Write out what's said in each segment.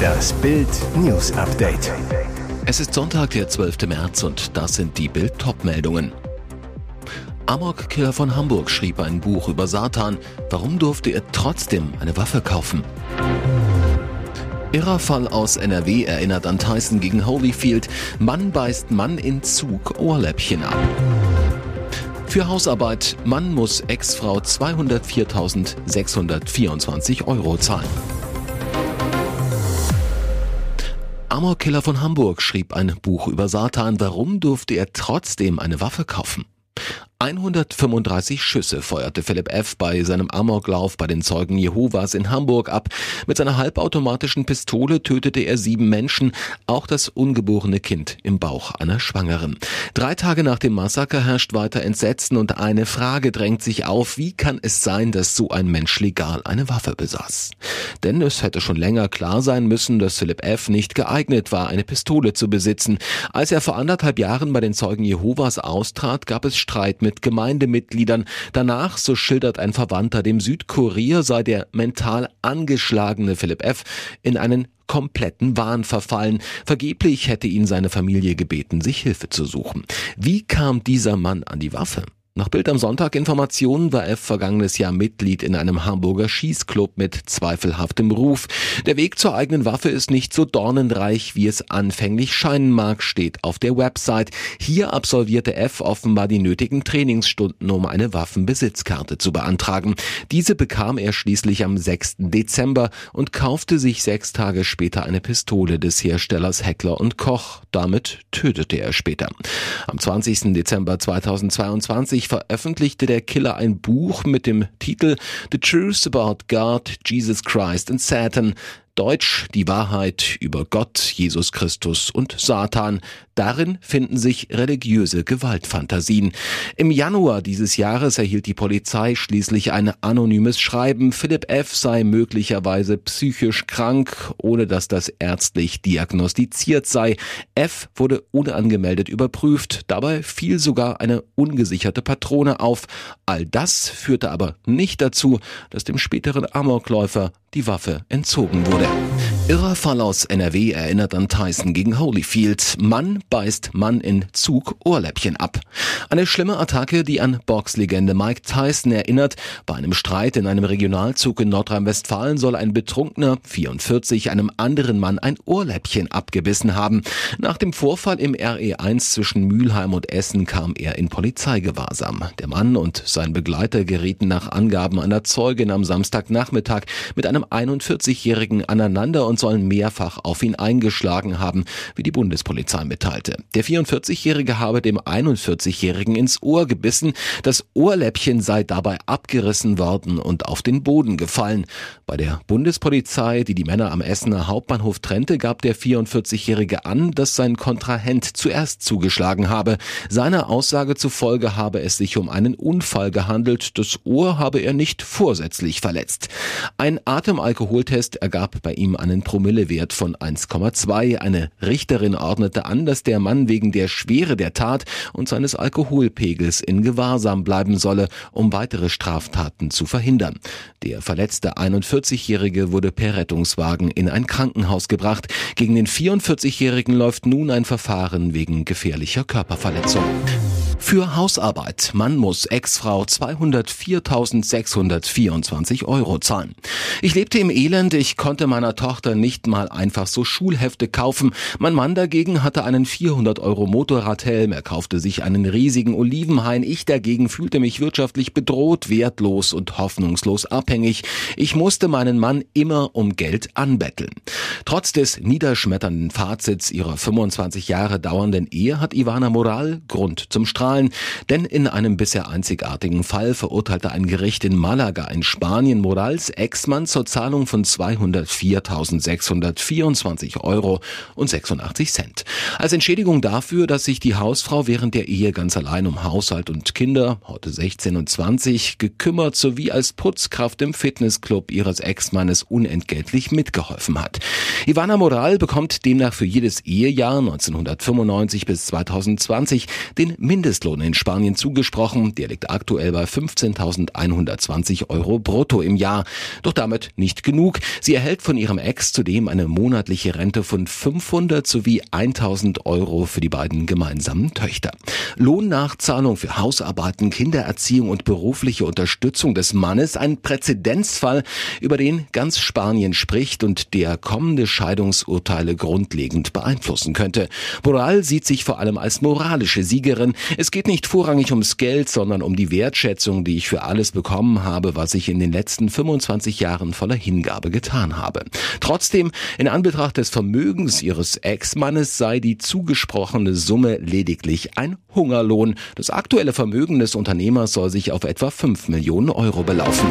Das Bild News Update. Es ist Sonntag, der 12. März und das sind die Bild meldungen Amok-Killer von Hamburg schrieb ein Buch über Satan. Warum durfte er trotzdem eine Waffe kaufen? Irrer Fall aus NRW erinnert an Tyson gegen Holyfield. Mann beißt Mann in Zug Ohrläppchen ab. Für Hausarbeit, Mann muss Ex-Frau 204.624 Euro zahlen. Amor-Killer von Hamburg schrieb ein Buch über Satan. Warum durfte er trotzdem eine Waffe kaufen? 135 Schüsse feuerte Philipp F. bei seinem Amoklauf bei den Zeugen Jehovas in Hamburg ab. Mit seiner halbautomatischen Pistole tötete er sieben Menschen, auch das ungeborene Kind im Bauch einer Schwangeren. Drei Tage nach dem Massaker herrscht weiter Entsetzen und eine Frage drängt sich auf, wie kann es sein, dass so ein Mensch legal eine Waffe besaß? Denn es hätte schon länger klar sein müssen, dass Philipp F. nicht geeignet war, eine Pistole zu besitzen. Als er vor anderthalb Jahren bei den Zeugen Jehovas austrat, gab es Streit mit mit Gemeindemitgliedern. Danach, so schildert ein Verwandter dem Südkurier, sei der mental angeschlagene Philipp F. in einen kompletten Wahn verfallen. Vergeblich hätte ihn seine Familie gebeten, sich Hilfe zu suchen. Wie kam dieser Mann an die Waffe? Nach Bild am Sonntag Informationen war F vergangenes Jahr Mitglied in einem Hamburger Schießclub mit zweifelhaftem Ruf. Der Weg zur eigenen Waffe ist nicht so dornenreich, wie es anfänglich scheinen mag, steht auf der Website. Hier absolvierte F offenbar die nötigen Trainingsstunden, um eine Waffenbesitzkarte zu beantragen. Diese bekam er schließlich am 6. Dezember und kaufte sich sechs Tage später eine Pistole des Herstellers Heckler und Koch. Damit tötete er später. Am 20. Dezember 2022 1990 veröffentlichte der Killer ein Buch mit dem Titel The Truth About God, Jesus Christ and Satan, Deutsch die Wahrheit über Gott, Jesus Christus und Satan. Darin finden sich religiöse Gewaltfantasien. Im Januar dieses Jahres erhielt die Polizei schließlich ein anonymes Schreiben, Philipp F. sei möglicherweise psychisch krank, ohne dass das ärztlich diagnostiziert sei. F. wurde unangemeldet überprüft, dabei fiel sogar eine ungesicherte Patrone auf. All das führte aber nicht dazu, dass dem späteren Amokläufer die Waffe entzogen wurde. Irrer Fall aus NRW erinnert an Tyson gegen Holyfield. Mann beißt Mann in Zug Ohrläppchen ab. Eine schlimme Attacke, die an Boxlegende Mike Tyson erinnert. Bei einem Streit in einem Regionalzug in Nordrhein-Westfalen soll ein betrunkener 44 einem anderen Mann ein Ohrläppchen abgebissen haben. Nach dem Vorfall im RE1 zwischen Mülheim und Essen kam er in Polizeigewahrsam. Der Mann und sein Begleiter gerieten nach Angaben einer Zeugin am Samstagnachmittag mit einem 41-Jährigen aneinander und sollen mehrfach auf ihn eingeschlagen haben, wie die Bundespolizei mitteilte. Der 44-Jährige habe dem 41-Jährigen ins Ohr gebissen, das Ohrläppchen sei dabei abgerissen worden und auf den Boden gefallen. Bei der Bundespolizei, die die Männer am Essener Hauptbahnhof trennte, gab der 44-Jährige an, dass sein Kontrahent zuerst zugeschlagen habe. Seiner Aussage zufolge habe es sich um einen Unfall gehandelt, das Ohr habe er nicht vorsätzlich verletzt. Ein Atemalkoholtest ergab bei ihm einen Promillewert von 1,2. Eine Richterin ordnete an, dass der Mann wegen der Schwere der Tat und seines Alkoholpegels in Gewahrsam bleiben solle, um weitere Straftaten zu verhindern. Der verletzte 41-Jährige wurde per Rettungswagen in ein Krankenhaus gebracht. Gegen den 44-Jährigen läuft nun ein Verfahren wegen gefährlicher Körperverletzung. Für Hausarbeit. Mann muss Ex-Frau 204.624 Euro zahlen. Ich lebte im Elend, ich konnte meiner Tochter nicht mal einfach so Schulhefte kaufen. Mein Mann dagegen hatte einen 400 Euro Motorradhelm, er kaufte sich einen riesigen Olivenhain. Ich dagegen fühlte mich wirtschaftlich bedroht, wertlos und hoffnungslos abhängig. Ich musste meinen Mann immer um Geld anbetteln. Trotz des niederschmetternden Fazits ihrer 25 Jahre dauernden Ehe hat Ivana Moral Grund zum Streit zahlen, denn in einem bisher einzigartigen Fall verurteilte ein Gericht in Malaga in Spanien Morals Ex-Mann zur Zahlung von 204.000 4.624 Euro und 86 Cent. Als Entschädigung dafür, dass sich die Hausfrau während der Ehe ganz allein um Haushalt und Kinder, heute 16 und 20, gekümmert sowie als Putzkraft im Fitnessclub ihres Ex-Mannes unentgeltlich mitgeholfen hat. Ivana Moral bekommt demnach für jedes Ehejahr 1995 bis 2020 den Mindestlohn in Spanien zugesprochen. Der liegt aktuell bei 15.120 Euro brutto im Jahr. Doch damit nicht genug. Sie erhält von ihrem Ex zudem eine monatliche Rente von 500 sowie 1000 Euro für die beiden gemeinsamen Töchter. Lohnnachzahlung für Hausarbeiten, Kindererziehung und berufliche Unterstützung des Mannes, ein Präzedenzfall, über den ganz Spanien spricht und der kommende Scheidungsurteile grundlegend beeinflussen könnte. Moral sieht sich vor allem als moralische Siegerin. Es geht nicht vorrangig ums Geld, sondern um die Wertschätzung, die ich für alles bekommen habe, was ich in den letzten 25 Jahren voller Hingabe getan habe. Trotzdem, in Anbetracht des Vermögens ihres Ex-Mannes sei die zugesprochene Summe lediglich ein Hungerlohn. Das aktuelle Vermögen des Unternehmers soll sich auf etwa 5 Millionen Euro belaufen.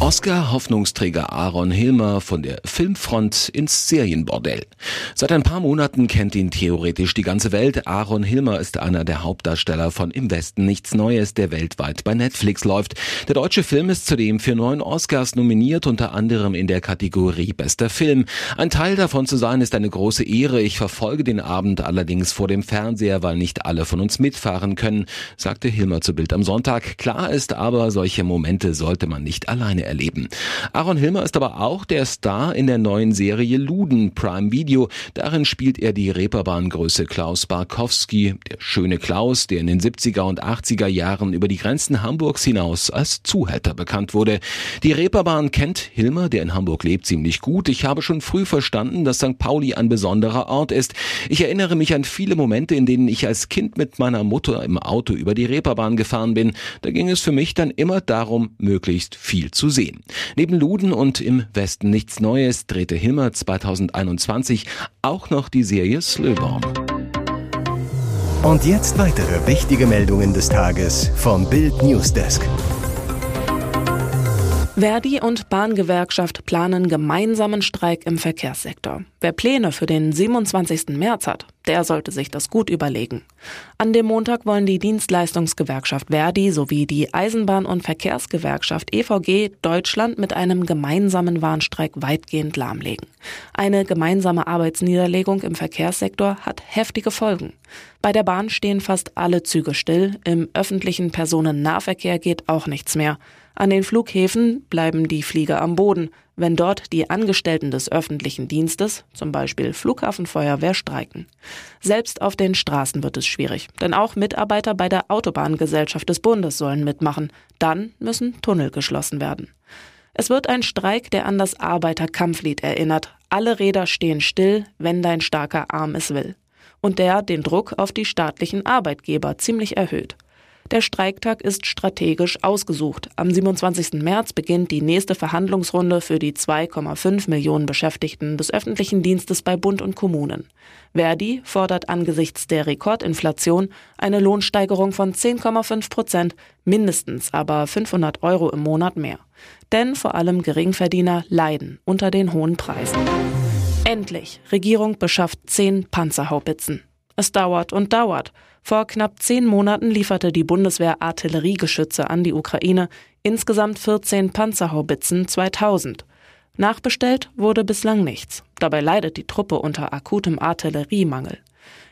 Oscar-Hoffnungsträger Aaron Hilmer von der Filmfront ins Serienbordell. Seit ein paar Monaten kennt ihn theoretisch die ganze Welt. Aaron Hilmer ist einer der Hauptdarsteller von Im Westen nichts Neues, der weltweit bei Netflix läuft. Der deutsche Film ist zudem für neun Oscars nominiert, unter anderem in der Kategorie Bester Film. Ein Teil davon zu sein ist eine große Ehre. Ich verfolge den Abend allerdings vor dem Fernseher, weil nicht alle von uns mitfahren können, sagte Hilmer zu Bild am Sonntag. Klar ist aber, solche Momente sollte man nicht alleine erleben. Aaron Hilmer ist aber auch der Star in der neuen Serie Luden Prime Video. Darin spielt er die Reeperbahngröße Klaus Barkowski, der schöne Klaus, der in den 70er und 80er Jahren über die Grenzen Hamburgs hinaus als Zuhälter bekannt wurde. Die Reeperbahn kennt Hilmer, der in Hamburg lebt, ziemlich gut. Ich habe schon früh verstanden, dass St. Pauli ein besonderer Ort ist. Ich erinnere mich an viele Momente, in denen ich als Kind mit meiner Mutter im Auto über die Reeperbahn gefahren bin. Da ging es für mich dann immer darum, möglichst viel zu sehen. Neben Luden und im Westen nichts Neues drehte Hilmer 2021 auch noch die Serie Slöbaum. Und jetzt weitere wichtige Meldungen des Tages vom Bild Newsdesk. Verdi und Bahngewerkschaft planen gemeinsamen Streik im Verkehrssektor. Wer Pläne für den 27. März hat, der sollte sich das gut überlegen. An dem Montag wollen die Dienstleistungsgewerkschaft Verdi sowie die Eisenbahn- und Verkehrsgewerkschaft EVG Deutschland mit einem gemeinsamen Warnstreik weitgehend lahmlegen. Eine gemeinsame Arbeitsniederlegung im Verkehrssektor hat heftige Folgen. Bei der Bahn stehen fast alle Züge still, im öffentlichen Personennahverkehr geht auch nichts mehr. An den Flughäfen bleiben die Flieger am Boden, wenn dort die Angestellten des öffentlichen Dienstes, zum Beispiel Flughafenfeuerwehr, streiken. Selbst auf den Straßen wird es schwierig, denn auch Mitarbeiter bei der Autobahngesellschaft des Bundes sollen mitmachen. Dann müssen Tunnel geschlossen werden. Es wird ein Streik, der an das Arbeiterkampflied erinnert. Alle Räder stehen still, wenn dein starker Arm es will. Und der den Druck auf die staatlichen Arbeitgeber ziemlich erhöht. Der Streiktag ist strategisch ausgesucht. Am 27. März beginnt die nächste Verhandlungsrunde für die 2,5 Millionen Beschäftigten des öffentlichen Dienstes bei Bund und Kommunen. Verdi fordert angesichts der Rekordinflation eine Lohnsteigerung von 10,5 Prozent, mindestens aber 500 Euro im Monat mehr. Denn vor allem Geringverdiener leiden unter den hohen Preisen. Endlich, Regierung beschafft zehn Panzerhaubitzen. Es dauert und dauert. Vor knapp zehn Monaten lieferte die Bundeswehr Artilleriegeschütze an die Ukraine, insgesamt 14 Panzerhaubitzen 2000. Nachbestellt wurde bislang nichts. Dabei leidet die Truppe unter akutem Artilleriemangel.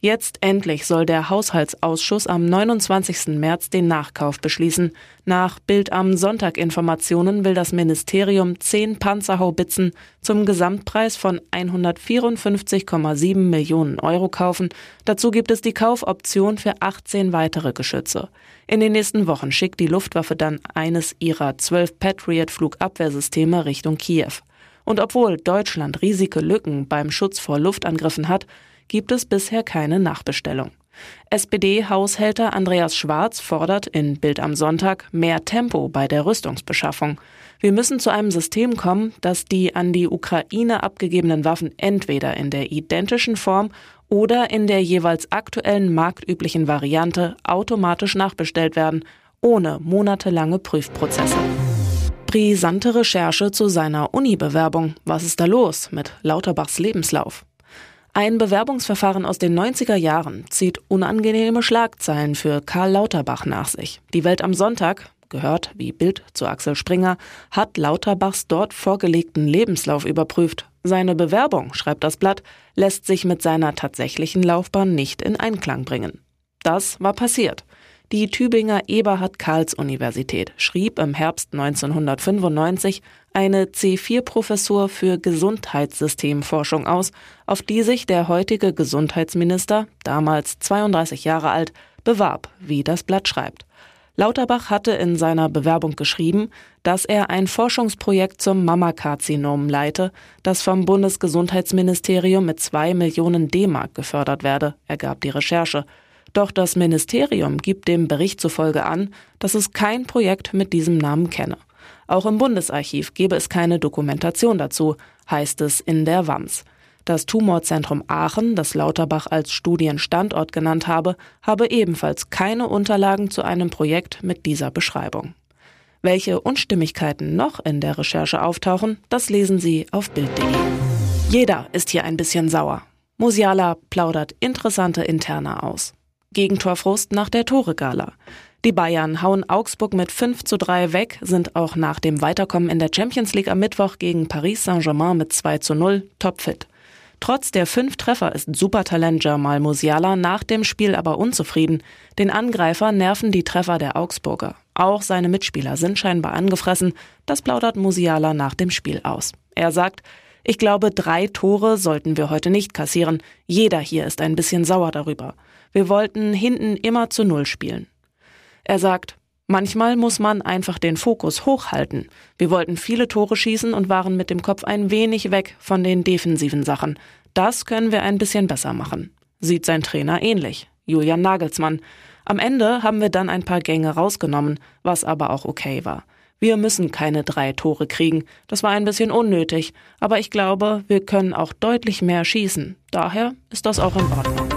Jetzt endlich soll der Haushaltsausschuss am 29. März den Nachkauf beschließen. Nach Bild am Sonntag Informationen will das Ministerium zehn Panzerhaubitzen zum Gesamtpreis von 154,7 Millionen Euro kaufen. Dazu gibt es die Kaufoption für 18 weitere Geschütze. In den nächsten Wochen schickt die Luftwaffe dann eines ihrer zwölf Patriot Flugabwehrsysteme Richtung Kiew. Und obwohl Deutschland riesige Lücken beim Schutz vor Luftangriffen hat, gibt es bisher keine Nachbestellung. SPD-Haushälter Andreas Schwarz fordert in Bild am Sonntag mehr Tempo bei der Rüstungsbeschaffung. Wir müssen zu einem System kommen, das die an die Ukraine abgegebenen Waffen entweder in der identischen Form oder in der jeweils aktuellen marktüblichen Variante automatisch nachbestellt werden, ohne monatelange Prüfprozesse. Brisante Recherche zu seiner Uni-Bewerbung. Was ist da los mit Lauterbachs Lebenslauf? Ein Bewerbungsverfahren aus den 90er Jahren zieht unangenehme Schlagzeilen für Karl Lauterbach nach sich. Die Welt am Sonntag, gehört wie Bild zu Axel Springer, hat Lauterbachs dort vorgelegten Lebenslauf überprüft. Seine Bewerbung, schreibt das Blatt, lässt sich mit seiner tatsächlichen Laufbahn nicht in Einklang bringen. Das war passiert. Die Tübinger Eberhard-Karls-Universität schrieb im Herbst 1995 eine C4-Professur für Gesundheitssystemforschung aus, auf die sich der heutige Gesundheitsminister, damals 32 Jahre alt, bewarb, wie das Blatt schreibt. Lauterbach hatte in seiner Bewerbung geschrieben, dass er ein Forschungsprojekt zum Mammakarzinom leite, das vom Bundesgesundheitsministerium mit zwei Millionen D-Mark gefördert werde, ergab die Recherche. Doch das Ministerium gibt dem Bericht zufolge an, dass es kein Projekt mit diesem Namen kenne. Auch im Bundesarchiv gebe es keine Dokumentation dazu, heißt es in der WAMS. Das Tumorzentrum Aachen, das Lauterbach als Studienstandort genannt habe, habe ebenfalls keine Unterlagen zu einem Projekt mit dieser Beschreibung. Welche Unstimmigkeiten noch in der Recherche auftauchen, das lesen Sie auf Bild.de. Jeder ist hier ein bisschen sauer. Musiala plaudert interessante Interna aus. Gegentorfrust nach der Tore-Gala. Die Bayern hauen Augsburg mit 5 zu 3 weg, sind auch nach dem Weiterkommen in der Champions League am Mittwoch gegen Paris Saint-Germain mit 2 zu 0 topfit. Trotz der fünf Treffer ist Supertalent Jamal Musiala nach dem Spiel aber unzufrieden. Den Angreifer nerven die Treffer der Augsburger. Auch seine Mitspieler sind scheinbar angefressen. Das plaudert Musiala nach dem Spiel aus. Er sagt, ich glaube, drei Tore sollten wir heute nicht kassieren. Jeder hier ist ein bisschen sauer darüber. Wir wollten hinten immer zu Null spielen. Er sagt, manchmal muss man einfach den Fokus hochhalten. Wir wollten viele Tore schießen und waren mit dem Kopf ein wenig weg von den defensiven Sachen. Das können wir ein bisschen besser machen. Sieht sein Trainer ähnlich, Julian Nagelsmann. Am Ende haben wir dann ein paar Gänge rausgenommen, was aber auch okay war. Wir müssen keine drei Tore kriegen. Das war ein bisschen unnötig. Aber ich glaube, wir können auch deutlich mehr schießen. Daher ist das auch in Ordnung.